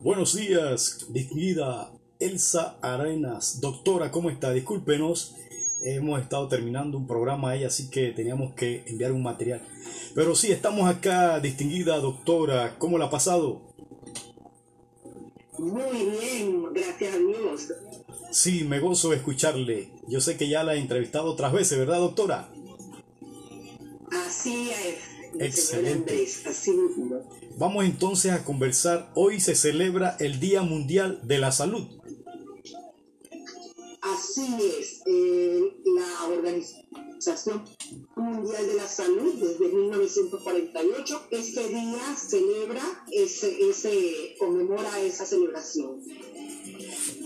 Buenos días, distinguida Elsa Arenas. Doctora, ¿cómo está? Discúlpenos, hemos estado terminando un programa ahí, así que teníamos que enviar un material. Pero sí, estamos acá, distinguida doctora. ¿Cómo la ha pasado? Muy bien, gracias a Dios. Sí, me gozo de escucharle. Yo sé que ya la he entrevistado otras veces, ¿verdad, doctora? Así es. Excelente. así mismo. Vamos entonces a conversar. Hoy se celebra el Día Mundial de la Salud. Así es. Eh, la Organización Mundial de la Salud desde 1948, este día celebra, ese, ese, conmemora esa celebración.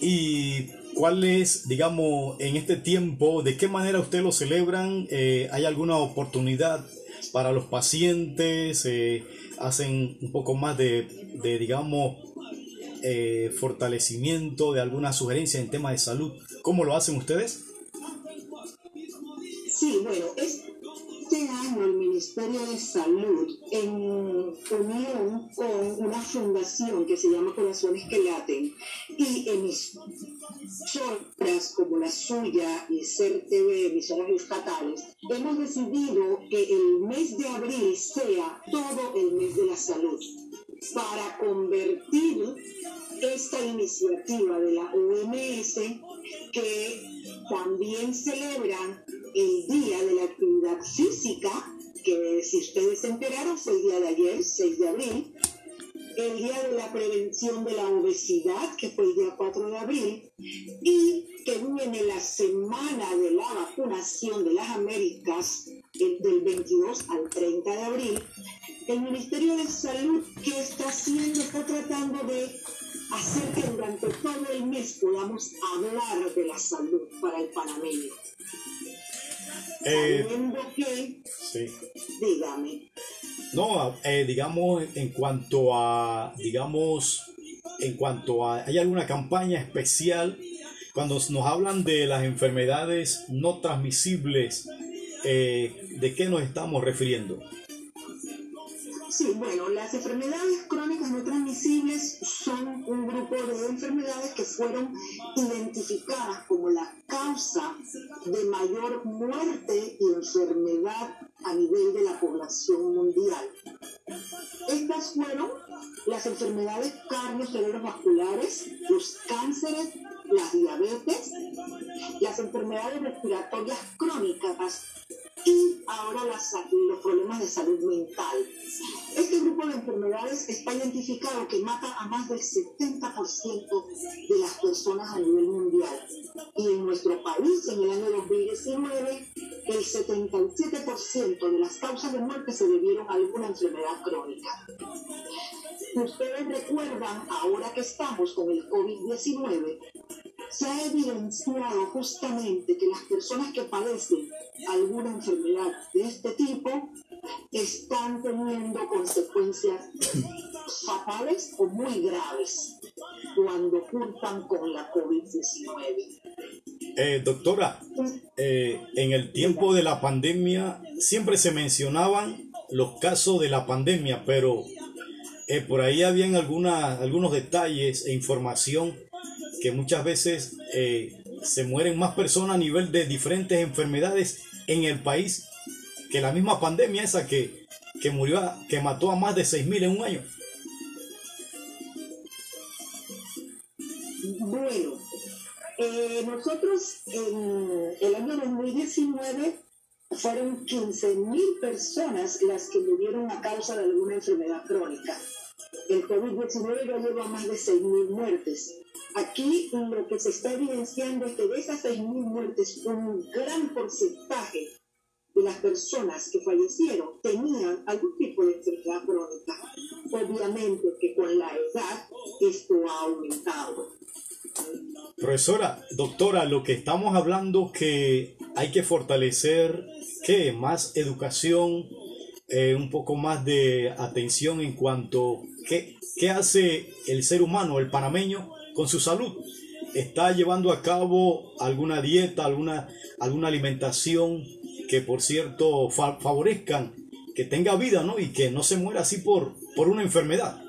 ¿Y cuál es, digamos, en este tiempo, de qué manera ustedes lo celebran? Eh, ¿Hay alguna oportunidad para los pacientes? Eh, hacen un poco más de, digamos, eh, fortalecimiento de alguna sugerencia en tema de salud. ¿Cómo lo hacen ustedes? Sí, bueno, este año el Ministerio de Salud, en unión con una fundación que se llama Corazones que Laten y emisoras como la suya y Ser TV, emisoras estatales, hemos decidido que el mes de abril sea todo el mes de la salud para convertir esta iniciativa de la OMS que también celebran el Día de la Actividad Física, que si ustedes se enteraron fue el día de ayer, 6 de abril, el Día de la Prevención de la Obesidad, que fue el día 4 de abril, y que viene la Semana de la Vacunación de las Américas, del 22 al 30 de abril, el Ministerio de Salud, ¿qué está haciendo? Está tratando de hacer que durante todo el mes podamos hablar de la salud para el panameño. Eh, Sabiendo que, sí. dígame, No, eh, digamos, en cuanto a, digamos, en cuanto a, ¿hay alguna campaña especial cuando nos hablan de las enfermedades no transmisibles? eh, ¿De qué nos estamos refiriendo? Sí, bueno, las enfermedades crónicas no transmisibles son un grupo de enfermedades que fueron identificadas como la causa de mayor muerte y enfermedad a nivel de la población mundial. Estas fueron las enfermedades cardiovasculares, los cánceres, las diabetes, las enfermedades respiratorias crónicas y ahora las, los problemas de salud mental. Este grupo de enfermedades está identificado que mata a más del 70% de las personas a nivel mundial. Y en nuestro país, en el año 2019, el 77% de las causas de muerte se debieron a alguna enfermedad crónica. Ustedes recuerdan, ahora que estamos con el COVID-19, se ha evidenciado justamente que las personas que padecen alguna enfermedad de este tipo están teniendo consecuencias fatales o muy graves cuando curtan con la COVID-19. Eh, doctora, eh, en el tiempo de la pandemia siempre se mencionaban los casos de la pandemia, pero eh, por ahí habían alguna, algunos detalles e información que muchas veces eh, se mueren más personas a nivel de diferentes enfermedades en el país que la misma pandemia esa que, que murió, a- que mató a más de 6.000 en un año. Bueno, eh, nosotros en el año 2019 fueron 15.000 personas las que murieron a causa de alguna enfermedad crónica. El COVID-19 ya lleva más de 6.000 muertes. Aquí lo que se está evidenciando es que de esas 6.000 muertes, un gran porcentaje de las personas que fallecieron tenían algún tipo de enfermedad crónica. Obviamente que con la edad esto ha aumentado. Profesora, doctora, lo que estamos hablando que hay que fortalecer ¿qué? más educación eh, un poco más de atención en cuanto qué, qué hace el ser humano, el panameño, con su salud. ¿Está llevando a cabo alguna dieta, alguna, alguna alimentación que por cierto favorezcan que tenga vida ¿no? y que no se muera así por, por una enfermedad?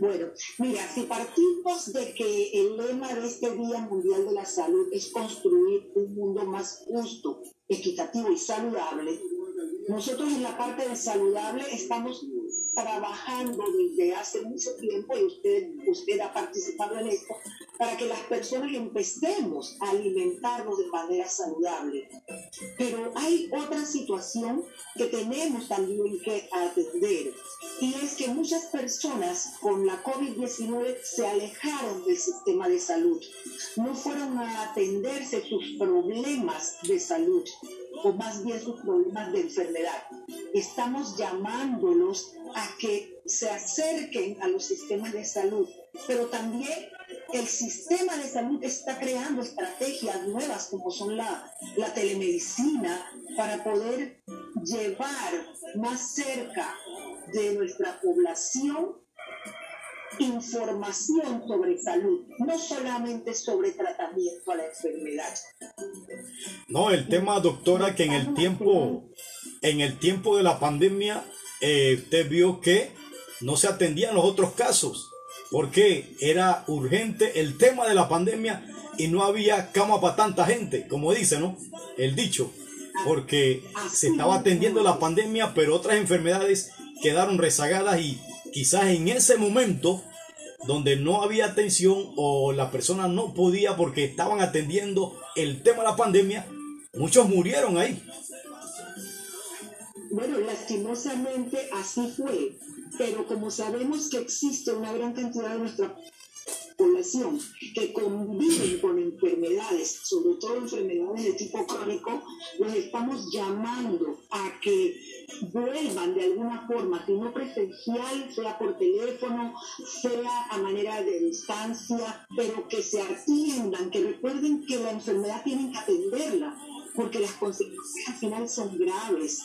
Bueno, mira, si partimos de que el lema de este Día Mundial de la Salud es construir un mundo más justo, equitativo y saludable, nosotros en la parte de saludable estamos trabajando desde hace mucho tiempo y usted, usted ha participado en esto, para que las personas empecemos a alimentarnos de manera saludable. Pero hay otra situación que tenemos también que atender y es que muchas personas con la COVID-19 se alejaron del sistema de salud, no fueron a atenderse sus problemas de salud o más bien sus problemas de enfermedad. Estamos llamándolos a que se acerquen a los sistemas de salud, pero también el sistema de salud está creando estrategias nuevas como son la, la telemedicina para poder llevar más cerca de nuestra población información sobre salud, no solamente sobre tratamiento a la enfermedad. No, el tema, doctora, que en el tiempo, en el tiempo de la pandemia, eh, usted vio que no se atendían los otros casos, porque era urgente el tema de la pandemia y no había cama para tanta gente, como dice, ¿no? El dicho, porque se estaba atendiendo la pandemia, pero otras enfermedades quedaron rezagadas y quizás en ese momento donde no había atención o la persona no podía porque estaban atendiendo el tema de la pandemia, muchos murieron ahí. Bueno, lastimosamente así fue, pero como sabemos que existe una gran cantidad de nuestra población que conviven con enfermedades, sobre todo enfermedades de tipo crónico, los estamos llamando a que vuelvan de alguna forma, si no presencial, sea por teléfono, sea a manera de distancia, pero que se atiendan, que recuerden que la enfermedad tienen que atenderla, porque las consecuencias al final son graves.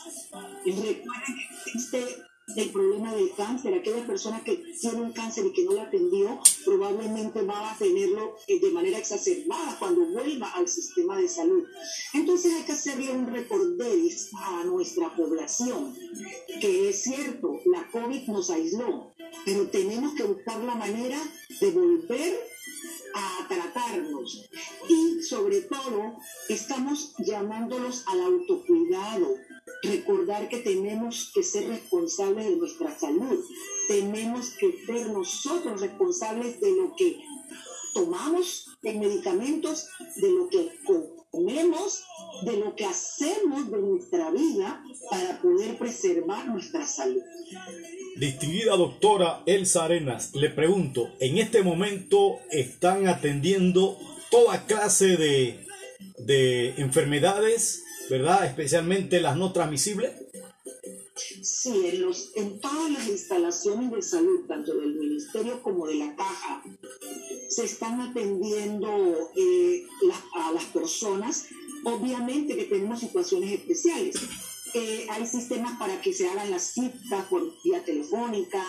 Recuerden que existe el problema del cáncer. Aquella persona que tiene un cáncer y que no lo atendió, probablemente va a tenerlo eh, de manera exacerbada cuando vuelva al sistema de salud. Entonces hay que hacerle un recorderis a nuestra población, que es cierto, la COVID nos aisló, pero tenemos que buscar la manera de volver a tratarnos. Y sobre todo, estamos llamándolos al autocuidado, recordar que tenemos que ser responsables de nuestra salud, tenemos que ser nosotros responsables de lo que tomamos en medicamentos, de lo que comemos, de lo que hacemos de nuestra vida para poder preservar nuestra salud. Distinguida doctora Elsa Arenas, le pregunto, ¿en este momento están atendiendo toda clase de, de enfermedades ¿verdad? Especialmente las no transmisibles. Sí, en, los, en todas las instalaciones de salud, tanto del Ministerio como de la Caja, se están atendiendo eh, a las personas. Obviamente que tenemos situaciones especiales. Eh, hay sistemas para que se hagan las citas por vía telefónica,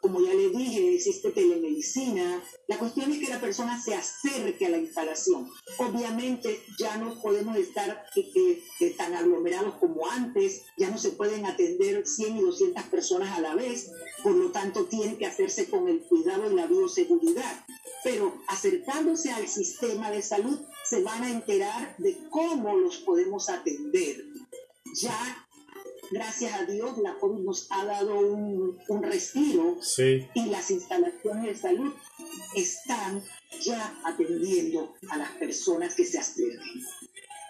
como ya le dije, existe telemedicina. La cuestión es que la persona se acerque a la instalación. Obviamente ya no podemos estar eh, eh, tan aglomerados como antes, ya no se pueden atender 100 y 200 personas a la vez, por lo tanto tiene que hacerse con el cuidado y la bioseguridad. Pero acercándose al sistema de salud se van a enterar de cómo los podemos atender. Ya gracias a Dios, la COVID nos ha dado un, respiro y las instalaciones de salud están ya atendiendo a las personas que se acerquen.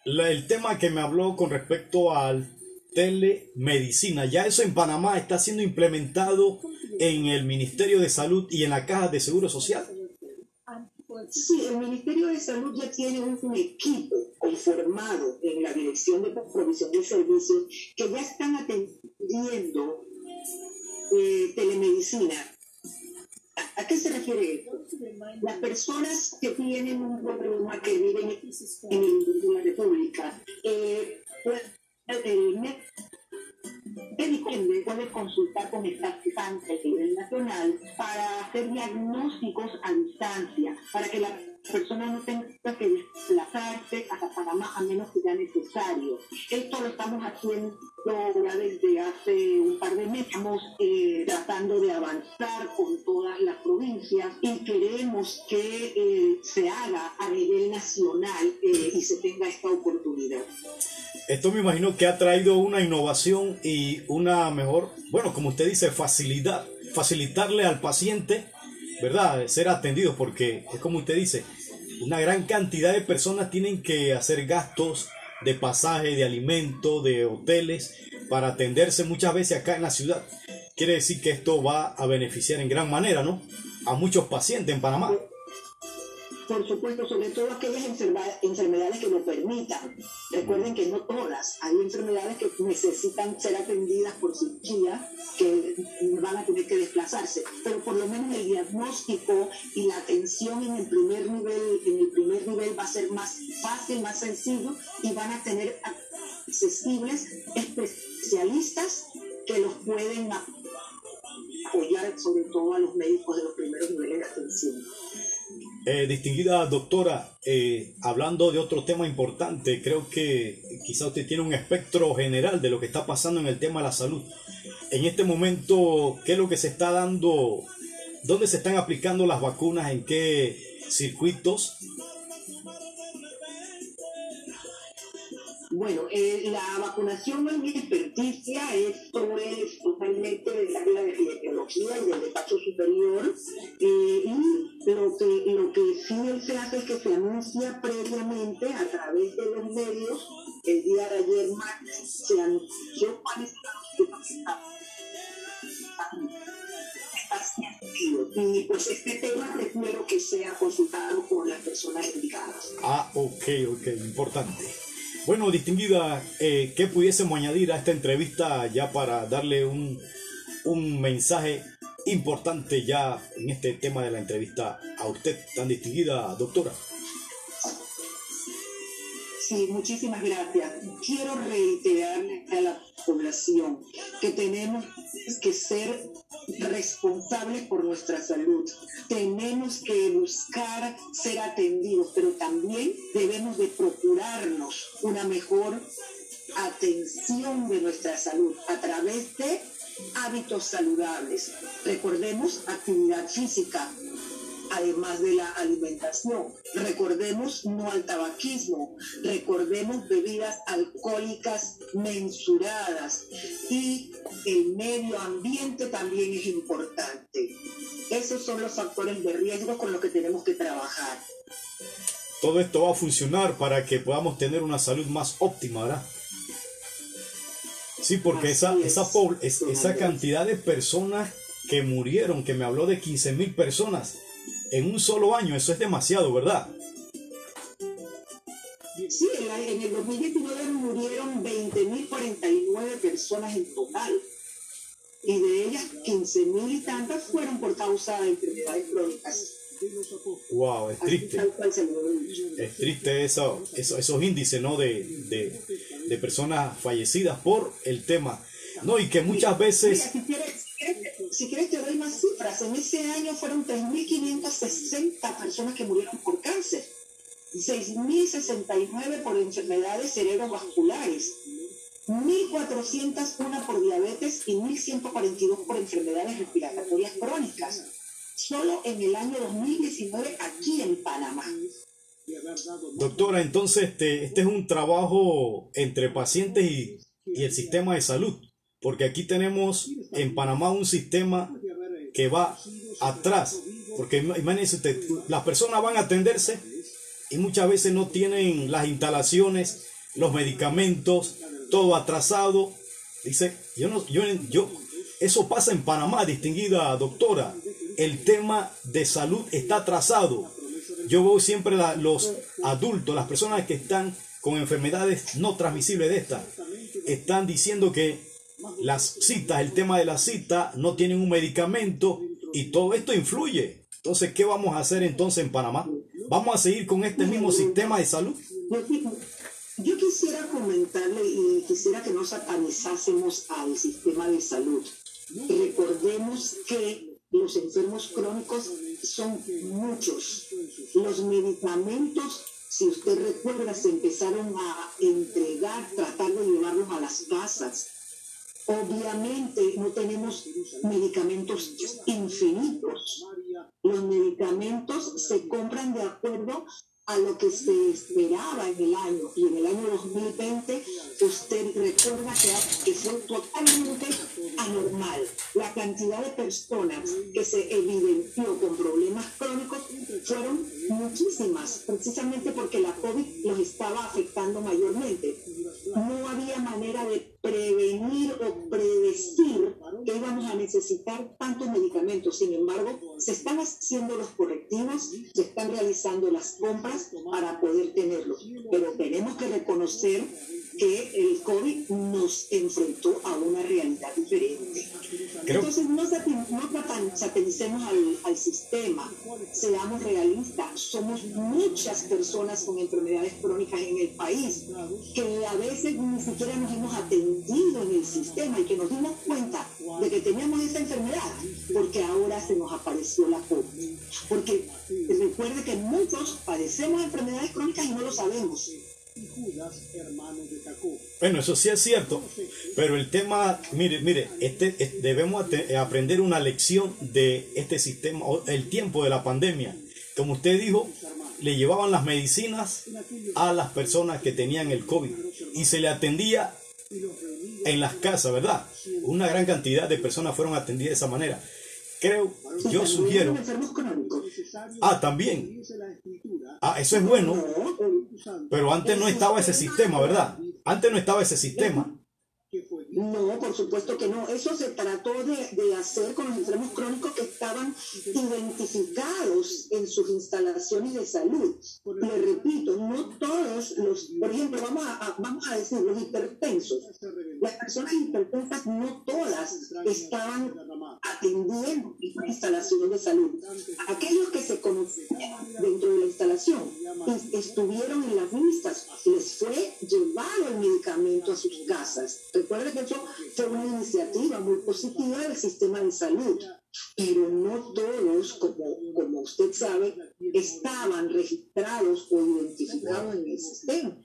el tema que me habló con respecto al telemedicina, ya eso en Panamá está siendo implementado en el Ministerio de Salud y en la Caja de Seguro Social. Sí, el Ministerio de Salud ya tiene un equipo conformado en la Dirección de Provisión de Servicios que ya están atendiendo eh, telemedicina. ¿A qué se refiere esto? Las personas que tienen un problema que viven en la República, eh, pues, el médico puede consultar con esta a nivel nacional para hacer diagnósticos a distancia, para que la persona no tenga que desplazarse hasta Panamá a menos que sea necesario. Esto lo estamos haciendo ya desde hace un par de meses, eh, tratando de avanzar con todas las provincias y queremos que eh, se haga a nivel nacional eh, y se tenga esta oportunidad. Esto me imagino que ha traído una innovación y una mejor, bueno, como usted dice, facilidad, facilitarle al paciente, ¿verdad? Ser atendido, porque es como usted dice, una gran cantidad de personas tienen que hacer gastos de pasaje, de alimento, de hoteles, para atenderse muchas veces acá en la ciudad. Quiere decir que esto va a beneficiar en gran manera, ¿no? A muchos pacientes en Panamá por supuesto, sobre todo aquellas enfermedades que lo permitan. Recuerden que no todas, hay enfermedades que necesitan ser atendidas por cirugía, que van a tener que desplazarse, pero por lo menos el diagnóstico y la atención en el primer nivel, en el primer nivel va a ser más fácil, más sencillo y van a tener accesibles especialistas que los pueden apoyar sobre todo a los médicos de los primeros niveles de atención. Eh, distinguida doctora, eh, hablando de otro tema importante, creo que quizá usted tiene un espectro general de lo que está pasando en el tema de la salud. En este momento, ¿qué es lo que se está dando? ¿Dónde se están aplicando las vacunas? ¿En qué circuitos? Bueno, eh, la vacunación no es mi experticia, esto es totalmente del área de epidemiología y del despacho superior. Eh, y lo que, lo que sí se hace es que se anuncia previamente a través de los medios. El día de ayer martes se anunció cuáles eran los y pues este tema prefiero que sea consultado con las personas indicadas. Ah, ok, ok, importante. Bueno, distinguida, eh, ¿qué pudiésemos añadir a esta entrevista ya para darle un, un mensaje importante ya en este tema de la entrevista a usted, tan distinguida doctora? Sí, muchísimas gracias. Quiero reiterarle a la población que tenemos que ser responsables por nuestra salud. Tenemos que buscar ser atendidos, pero también debemos de procurarnos una mejor atención de nuestra salud a través de hábitos saludables. Recordemos actividad física, además de la alimentación. Recordemos no al tabaquismo, recordemos bebidas alcohólicas mensuradas y el medio ambiente también es importante. Esos son los factores de riesgo con los que tenemos que trabajar. Todo esto va a funcionar para que podamos tener una salud más óptima, ¿verdad? Sí, porque esa, esa, esa cantidad de personas que murieron, que me habló de 15 mil personas, en un solo año, eso es demasiado, ¿verdad? Sí, en el 2019 murieron 20.049 personas en total. Y de ellas, 15.000 y tantas fueron por causa de enfermedades crónicas. Wow, es triste. Es triste eso, esos índices ¿no? de, de, de, personas fallecidas por el tema. No, y que muchas veces si quieres te doy más cifras. En ese año fueron 3.560 personas que murieron por cáncer, 6.069 por enfermedades cerebrovasculares, 1.401 por diabetes y 1.142 por enfermedades respiratorias crónicas. Solo en el año 2019 aquí en Panamá. Doctora, entonces este, este es un trabajo entre pacientes y, y el sistema de salud. Porque aquí tenemos en Panamá un sistema que va atrás. Porque imagínense usted, las personas van a atenderse y muchas veces no tienen las instalaciones, los medicamentos, todo atrasado. Dice, yo no, yo, yo, eso pasa en Panamá, distinguida doctora. El tema de salud está atrasado. Yo veo siempre los adultos, las personas que están con enfermedades no transmisibles de esta, están diciendo que las citas, el tema de la cita, no tienen un medicamento y todo esto influye. Entonces, ¿qué vamos a hacer entonces en Panamá? ¿Vamos a seguir con este mismo sistema de salud? Yo quisiera comentarle y quisiera que no satanizásemos al sistema de salud. Recordemos que los enfermos crónicos son muchos. Los medicamentos, si usted recuerda, se empezaron a entregar, tratar de llevarlos a las casas. Obviamente no tenemos medicamentos infinitos. Los medicamentos se compran de acuerdo a lo que se esperaba en el año. Y en el año 2020, usted recuerda que, fue totalmente anormal. La cantidad de personas que se evidenció con problemas crónicos fueron muchísimas, precisamente porque la COVID los estaba afectando mayormente. No había manera de prevenir o predecir que íbamos a necesitar tantos medicamentos. Sin embargo, se están haciendo los correctivos, se están realizando las compras para poder tenerlos. Pero tenemos que reconocer que el COVID nos enfrentó a una realidad diferente. Entonces, no, no satanicemos al, al, sistema, seamos realistas. Somos muchas personas con enfermedades crónicas en el país que a veces ni siquiera nos hemos atendido en el sistema y que nos dimos cuenta de que teníamos esa enfermedad porque ahora se nos apareció la COVID. Porque recuerde que muchos padecemos enfermedades crónicas y no lo sabemos. Bueno, eso sí es cierto, pero el tema, mire, mire, este, debemos aprender una lección de este sistema, el tiempo de la pandemia. Como usted dijo, le llevaban las medicinas a las personas que tenían el COVID y se le atendía en las casas, ¿verdad? Una gran cantidad de personas fueron atendidas de esa manera. Creo, yo sugiero. Ah, también. Ah, eso es bueno. Pero antes no estaba ese sistema, ¿verdad? Antes no estaba ese sistema. No, por supuesto que no. Eso se trató de, hacer con los enfermos crónicos que estaban identificados en sus instalaciones de salud. Le repito, no todos los, por ejemplo, vamos a, vamos a decir, los hipertensos. Las personas hipertensas no todas estaban atendiendo esta instalación de salud. Aquellos que se conocían dentro de la instalación estuvieron en las listas, les fue llevado el medicamento a sus casas. Recuerden que fue una iniciativa muy positiva del sistema de salud, pero no todos, como, como usted sabe, estaban registrados o identificados en el sistema.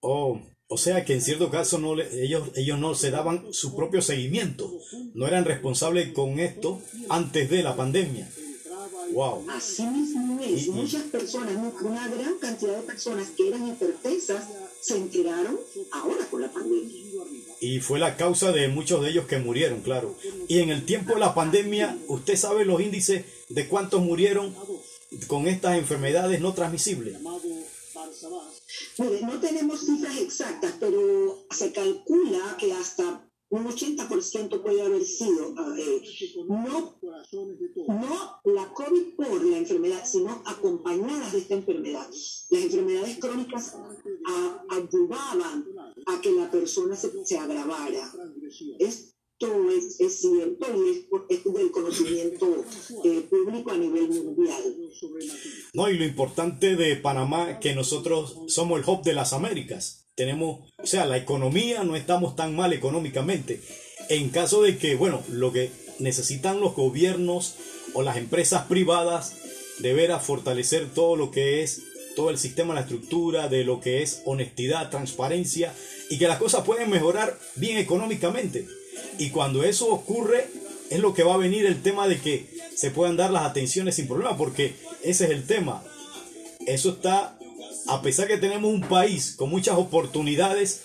Oh, o sea que en cierto caso no ellos, ellos no se daban su propio seguimiento, no eran responsables con esto antes de la pandemia. Wow. Así mismo es, muchas personas, una gran cantidad de personas que eran hipertensas se enteraron ahora con la pandemia. Y fue la causa de muchos de ellos que murieron, claro. Y en el tiempo de la pandemia, ¿usted sabe los índices de cuántos murieron con estas enfermedades no transmisibles? Mire, no tenemos cifras exactas, pero se calcula que hasta un 80% puede haber sido eh, no, no la COVID por la enfermedad, sino acompañadas de esta enfermedad. Las enfermedades crónicas ayudaban a que la persona se, se agravara. Esto es, es, cierto y es, del conocimiento eh, público a nivel mundial. No, y lo importante de Panamá es que nosotros somos el hub de las Américas tenemos, o sea, la economía, no estamos tan mal económicamente. En caso de que, bueno, lo que necesitan los gobiernos o las empresas privadas, deberá fortalecer todo lo que es, todo el sistema, la estructura de lo que es honestidad, transparencia y que las cosas pueden mejorar bien económicamente. Y cuando eso ocurre, es lo que va a venir el tema de que se puedan dar las atenciones sin problema, porque ese es el tema. Eso está a pesar que tenemos un país con muchas oportunidades,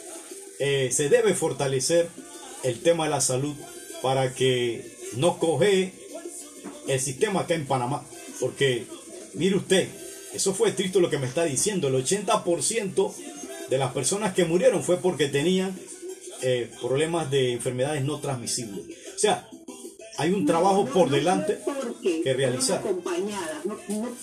eh, se debe fortalecer el tema de la salud para que no coge el sistema acá en Panamá. Porque, mire usted, eso fue estricto lo que me está diciendo. El 80% de las personas que murieron fue porque tenían eh, problemas de enfermedades no transmisibles. O sea, hay un trabajo por delante que realizar. No,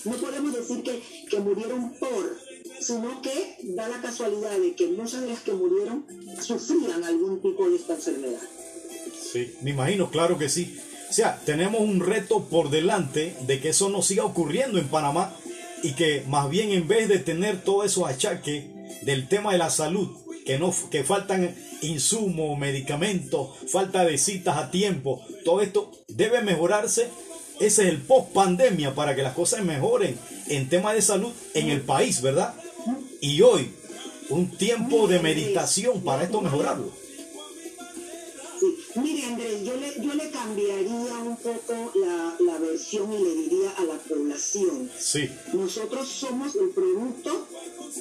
no, podemos decir que, que murieron por sino que da la casualidad de que muchas de las que murieron sufrían algún tipo de esta enfermedad. Sí, me imagino, claro que sí. O sea, tenemos un reto por delante de que eso no siga ocurriendo en Panamá y que más bien en vez de tener todos esos achaques del tema de la salud, que, no, que faltan insumos, medicamentos, falta de citas a tiempo, todo esto debe mejorarse. Ese es el post pandemia para que las cosas mejoren en tema de salud en el país, ¿verdad? Y hoy, un tiempo de meditación para esto mejorarlo. Mire, Andrés, yo le, yo le cambiaría un poco la, la, versión y le diría a la población. Sí. Nosotros somos el producto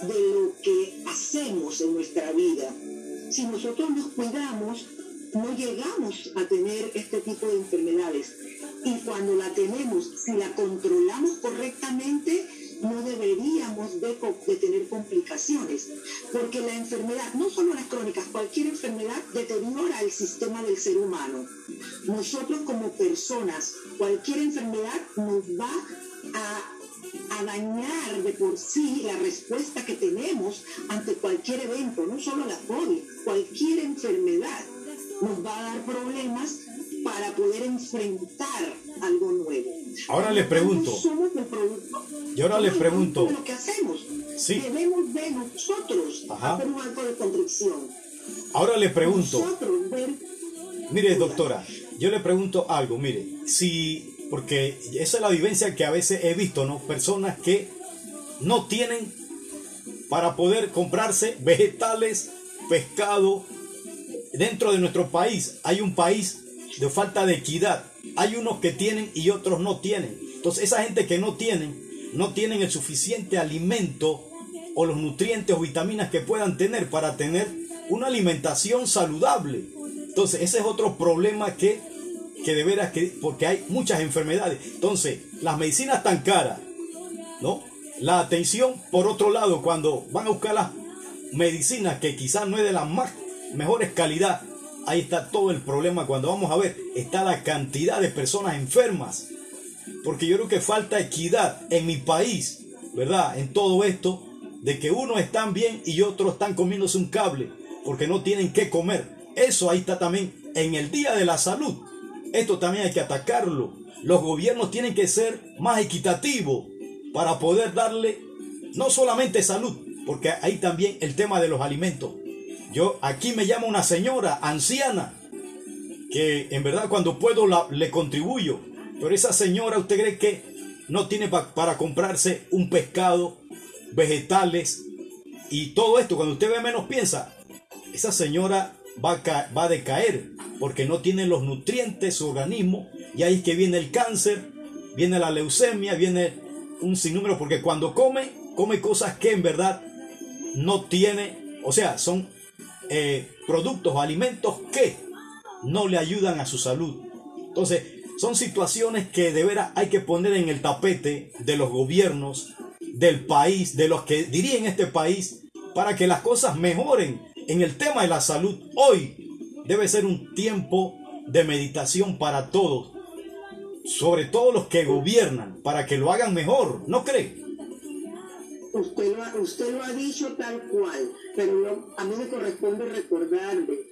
de lo que hacemos en nuestra vida. Si nosotros nos cuidamos, no llegamos a tener este tipo de enfermedades. Y cuando la tenemos, si la controlamos correctamente, no deberíamos de, tener complicaciones, porque la enfermedad, no solo las crónicas, cualquier enfermedad deteriora el sistema del ser humano. Nosotros como personas, cualquier enfermedad nos va a, a dañar de por sí la respuesta que tenemos ante cualquier evento, no solo la COVID, cualquier enfermedad nos va a dar problemas para poder enfrentar algo nuevo. Ahora les pregunto. Somos el producto, y ahora les pregunto. De lo que hacemos. Sí. Debemos de nosotros Ajá. hacer un acto de contrición. Ahora le pregunto. Nosotros ver. Mire, doctora, yo le pregunto algo, mire, si, porque esa es la vivencia que a veces he visto, ¿no? Personas que no tienen para poder comprarse vegetales, pescado. Dentro de nuestro país hay un país de falta de equidad. Hay unos que tienen y otros no tienen. Entonces esa gente que no tienen, no tienen el suficiente alimento o los nutrientes o vitaminas que puedan tener para tener una alimentación saludable. Entonces ese es otro problema que, que de veras que, porque hay muchas enfermedades. Entonces las medicinas tan caras, ¿no? La atención, por otro lado, cuando van a buscar las medicinas que quizás no es de las más mejores calidad, ahí está todo el problema. Cuando vamos a ver, está la cantidad de personas enfermas. Porque yo creo que falta equidad en mi país, ¿verdad? En todo esto, de que unos están bien y otros están comiéndose un cable, porque no tienen qué comer. Eso ahí está también en el Día de la Salud. Esto también hay que atacarlo. Los gobiernos tienen que ser más equitativos para poder darle no solamente salud, porque ahí también el tema de los alimentos. Yo aquí me llama una señora anciana que en verdad cuando puedo la, le contribuyo, pero esa señora usted cree que no tiene pa, para comprarse un pescado, vegetales y todo esto. Cuando usted ve menos piensa, esa señora va a, va a decaer porque no tiene los nutrientes su organismo. Y ahí es que viene el cáncer, viene la leucemia, viene un sinnúmero porque cuando come, come cosas que en verdad no tiene, o sea, son eh, productos o alimentos que no le ayudan a su salud. Entonces, son situaciones que de veras hay que poner en el tapete de los gobiernos, del país, de los que dirigen este país, para que las cosas mejoren en el tema de la salud. Hoy debe ser un tiempo de meditación para todos, sobre todo los que gobiernan, para que lo hagan mejor, ¿no cree? Usted lo, ha, usted lo ha dicho tal cual, pero a mí me corresponde recordarle,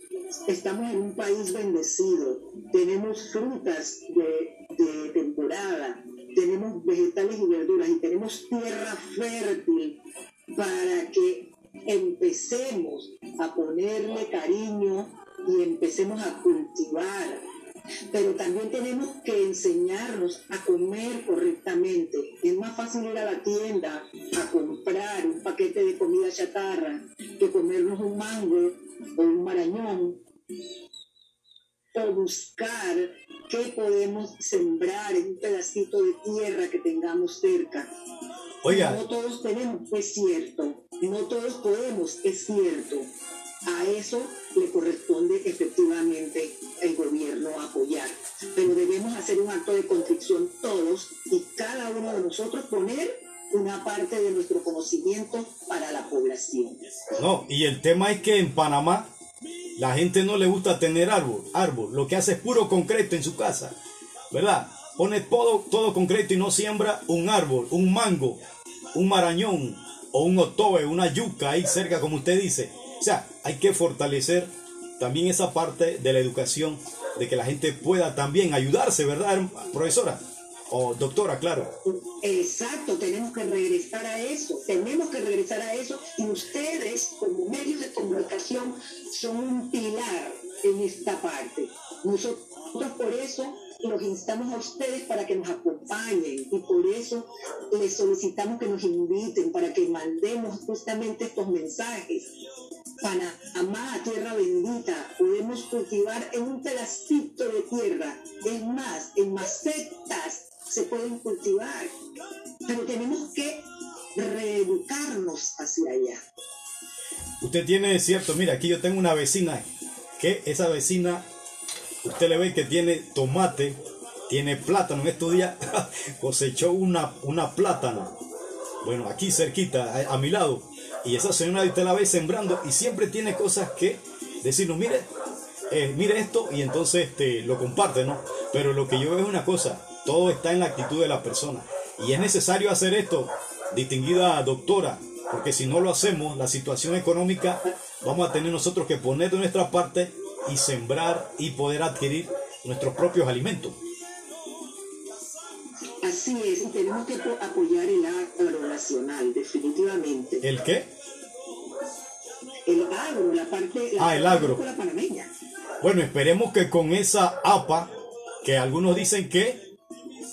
estamos en un país bendecido, tenemos frutas de, de temporada, tenemos vegetales y verduras y tenemos tierra fértil para que empecemos a ponerle cariño y empecemos a cultivar. Pero también tenemos que enseñarnos a comer correctamente. Es más fácil ir a la tienda a comprar un paquete de comida chatarra que comernos un mango o un marañón o buscar qué podemos sembrar en un pedacito de tierra que tengamos cerca. Oiga. No todos tenemos, es cierto. No todos podemos, es cierto. A eso le corresponde efectivamente el gobierno apoyar. Pero debemos hacer un acto de contrición todos y cada uno de nosotros poner una parte de nuestro conocimiento para la población. No, y el tema es que en Panamá la gente no le gusta tener árbol, árbol, lo que hace es puro concreto en su casa, ¿verdad? Pone todo, todo concreto y no siembra un árbol, un mango, un marañón o un otoe, una yuca ahí cerca, como usted dice. O sea, hay que fortalecer también esa parte de la educación, de que la gente pueda también ayudarse, ¿verdad, profesora? Oh, doctora, claro. Exacto, tenemos que regresar a eso, tenemos que regresar a eso y ustedes como medios de comunicación son un pilar en esta parte. Nosotros por eso los instamos a ustedes para que nos acompañen y por eso les solicitamos que nos inviten para que mandemos justamente estos mensajes. Panamá, tierra bendita, podemos cultivar en un pedacito de tierra, es más, en macetas se pueden cultivar, pero tenemos que reeducarnos hacia allá. Usted tiene cierto, mira, aquí yo tengo una vecina, que esa vecina, usted le ve que tiene tomate, tiene plátano, en estos días cosechó una, una plátano, bueno, aquí cerquita, a, mi lado, y esa señora usted la ve sembrando y siempre tiene cosas que decirnos, mire, eh, mire esto y entonces este, lo comparte, ¿no? Pero lo que yo veo es una cosa, todo está en la actitud de la persona. Y es necesario hacer esto, distinguida doctora, porque si no lo hacemos, la situación económica vamos a tener nosotros que poner de nuestra parte y sembrar y poder adquirir nuestros propios alimentos. Así es, y tenemos que apoyar el agro nacional, definitivamente. ¿El qué? Agro, la parte, la ah, el agro. Bueno, esperemos que con esa APA, que algunos dicen que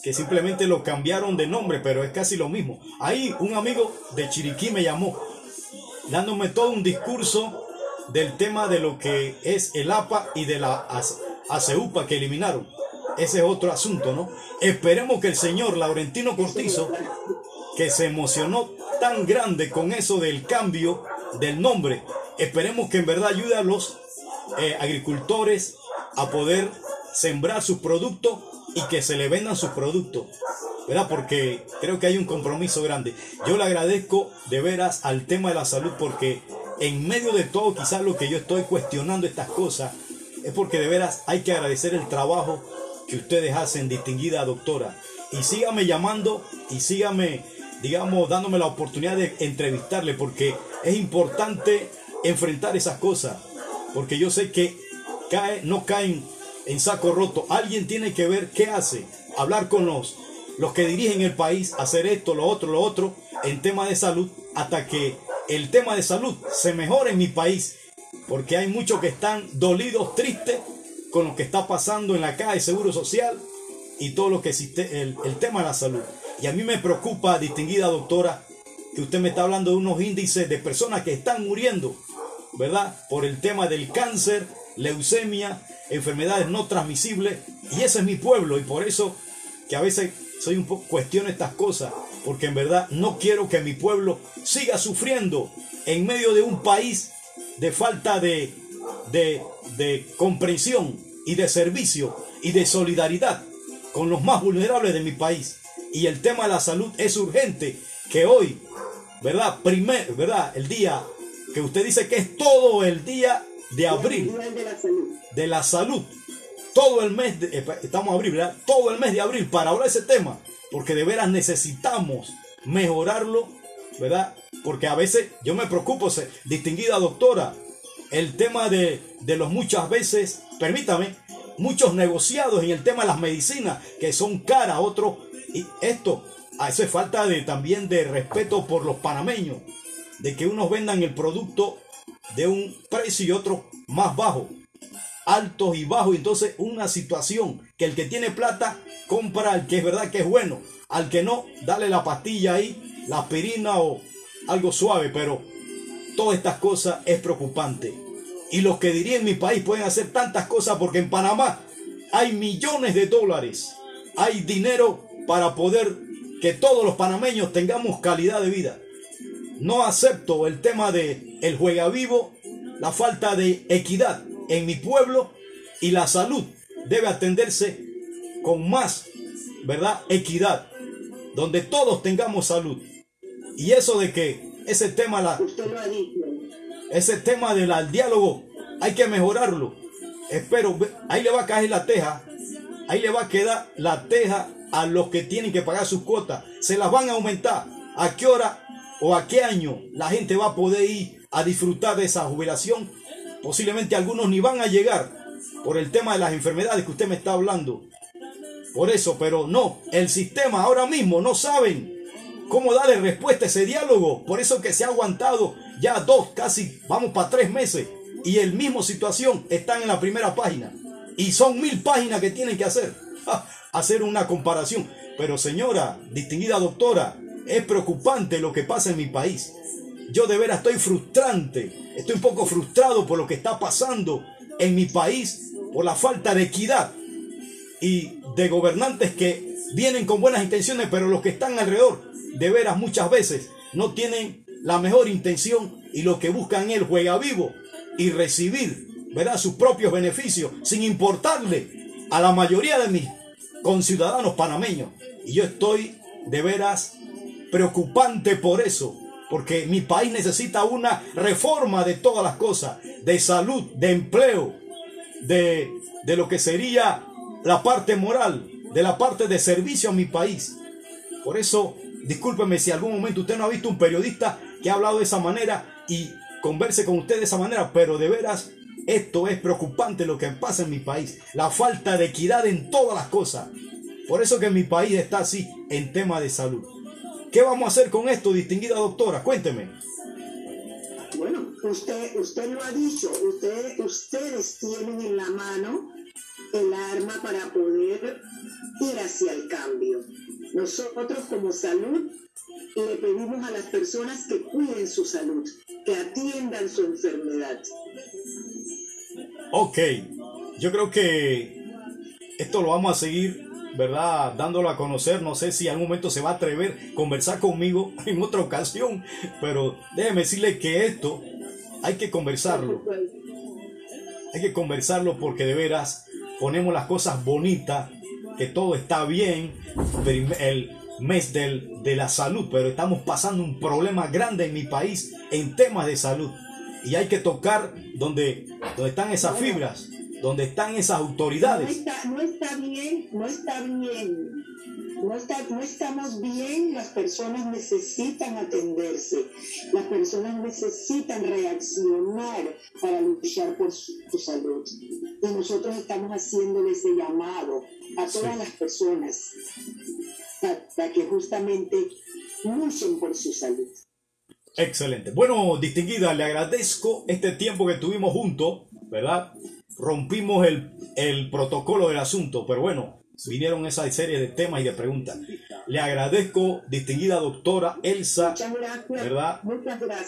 que simplemente lo cambiaron de nombre, pero es casi lo mismo. Ahí un amigo de Chiriquí me llamó, dándome todo un discurso del tema de lo que es el APA y de la ACEUPA que eliminaron. Ese es otro asunto, ¿no? Esperemos que el señor Laurentino Cortizo, que se emocionó tan grande con eso del cambio del nombre, esperemos que en verdad ayude a los eh, agricultores a poder sembrar sus productos y que se le vendan sus productos, ¿verdad? Porque creo que hay un compromiso grande. Yo le agradezco de veras al tema de la salud porque en medio de todo quizás lo que yo estoy cuestionando estas cosas es porque de veras hay que agradecer el trabajo que ustedes hacen, distinguida doctora. Y sígame llamando y sígame, digamos, dándome la oportunidad de entrevistarle porque es importante enfrentar esas cosas. Porque yo sé que cae, no caen en saco roto. Alguien tiene que ver qué hace, hablar con los, los que dirigen el país, hacer esto, lo otro, lo otro, en tema de salud, hasta que el tema de salud se mejore en mi país. Porque hay muchos que están dolidos, tristes con lo que está pasando en la caja de Seguro Social y todo lo que existe, el, el tema de la salud. Y a mí me preocupa, distinguida doctora, que usted me está hablando de unos índices de personas que están muriendo, ¿verdad? Por el tema del cáncer, leucemia, enfermedades no transmisibles. Y ese es mi pueblo. Y por eso que a veces soy un poco cuestiono estas cosas. Porque en verdad no quiero que mi pueblo siga sufriendo en medio de un país de falta de, de, de comprensión y de servicio y de solidaridad con los más vulnerables de mi país. Y el tema de la salud es urgente que hoy, ¿verdad? Primer, ¿verdad? El día que usted dice que es todo el día de abril de la salud. Todo el mes, de, eh, estamos abril, ¿verdad? Todo el mes de abril para hablar ese tema, porque de veras necesitamos mejorarlo, ¿verdad? Porque a veces yo me preocupo, distinguida doctora, el tema de, de los muchas veces, permítame, muchos negociados en el tema de las medicinas que son caras, otros, y esto, a eso es falta de, también de respeto por los panameños, de que unos vendan el producto de un precio y otro más bajo, altos y bajos. Entonces una situación que el que tiene plata compra al que es verdad que es bueno, al que no, dale la pastilla ahí, la aspirina o algo suave, pero todas estas cosas es preocupante. Y los que dirían en mi país pueden hacer tantas cosas porque en Panamá hay millones de dólares, hay dinero para poder que todos los panameños tengamos calidad de vida. No acepto el tema de el juega vivo, la falta de equidad en mi pueblo y la salud debe atenderse con más, ¿verdad? Equidad, donde todos tengamos salud. Y eso de que ese tema la ese tema del diálogo hay que mejorarlo. Espero, ahí le va a caer la teja, ahí le va a quedar la teja a los que tienen que pagar sus cuotas. Se las van a aumentar. ¿A qué hora o a qué año la gente va a poder ir a disfrutar de esa jubilación? Posiblemente algunos ni van a llegar por el tema de las enfermedades que usted me está hablando. Por eso, pero no, el sistema ahora mismo no saben cómo darle respuesta a ese diálogo. Por eso que se ha aguantado ya dos, casi, vamos para tres meses. Y el mismo situación está en la primera página. Y son mil páginas que tienen que hacer. hacer una comparación. Pero señora, distinguida doctora, es preocupante lo que pasa en mi país. Yo de veras estoy frustrante. Estoy un poco frustrado por lo que está pasando en mi país, por la falta de equidad y de gobernantes que vienen con buenas intenciones, pero los que están alrededor, de veras muchas veces, no tienen la mejor intención y lo que buscan es juega vivo y recibir, ¿verdad?, sus propios beneficios sin importarle a la mayoría de mis conciudadanos panameños. Y yo estoy de veras preocupante por eso, porque mi país necesita una reforma de todas las cosas, de salud, de empleo, de, de lo que sería la parte moral, de la parte de servicio a mi país. Por eso, discúlpeme si algún momento usted no ha visto un periodista que ha hablado de esa manera y converse con usted de esa manera, pero de veras esto es preocupante lo que pasa en mi país, la falta de equidad en todas las cosas. Por eso que mi país está así en tema de salud. ¿Qué vamos a hacer con esto, distinguida doctora? Cuénteme. Bueno, usted, usted lo ha dicho, usted, ustedes tienen en la mano el arma para poder ir hacia el cambio. Nosotros como salud le pedimos a las personas que cuiden su salud, que atiendan su enfermedad. Ok, yo creo que esto lo vamos a seguir ¿verdad? Dándolo a conocer. No sé si en algún momento se va a atrever a conversar conmigo en otra ocasión, pero déjeme decirle que esto hay que conversarlo. Hay que conversarlo porque de veras ponemos las cosas bonitas, que todo está bien, el mes del, de la salud, pero estamos pasando un problema grande en mi país en temas de salud. Y hay que tocar donde, donde están esas fibras donde están esas autoridades. No está, bien, no está bien. No, no estamos bien, las personas necesitan atenderse, las personas necesitan reaccionar para luchar por su, salud. Y nosotros estamos haciéndole ese llamado a todas las personas para que justamente luchen por su salud. Excelente. Bueno, distinguida, le agradezco este tiempo que tuvimos juntos, ¿verdad? Rompimos el, el protocolo del asunto, pero bueno, vinieron esa serie de temas y de preguntas. Le agradezco, distinguida doctora Elsa, ¿verdad?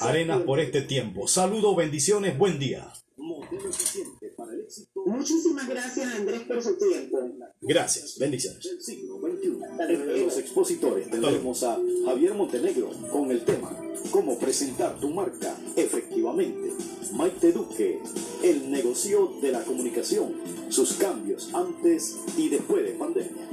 Arenas por este tiempo. Saludos, bendiciones, buen día. Muchísimas gracias Andrés por su tiempo. Gracias, bendiciones. Entre los expositores tenemos a Javier Montenegro con el tema Cómo presentar tu marca efectivamente. Maite Duque, el negocio de la comunicación, sus cambios antes y después de pandemia.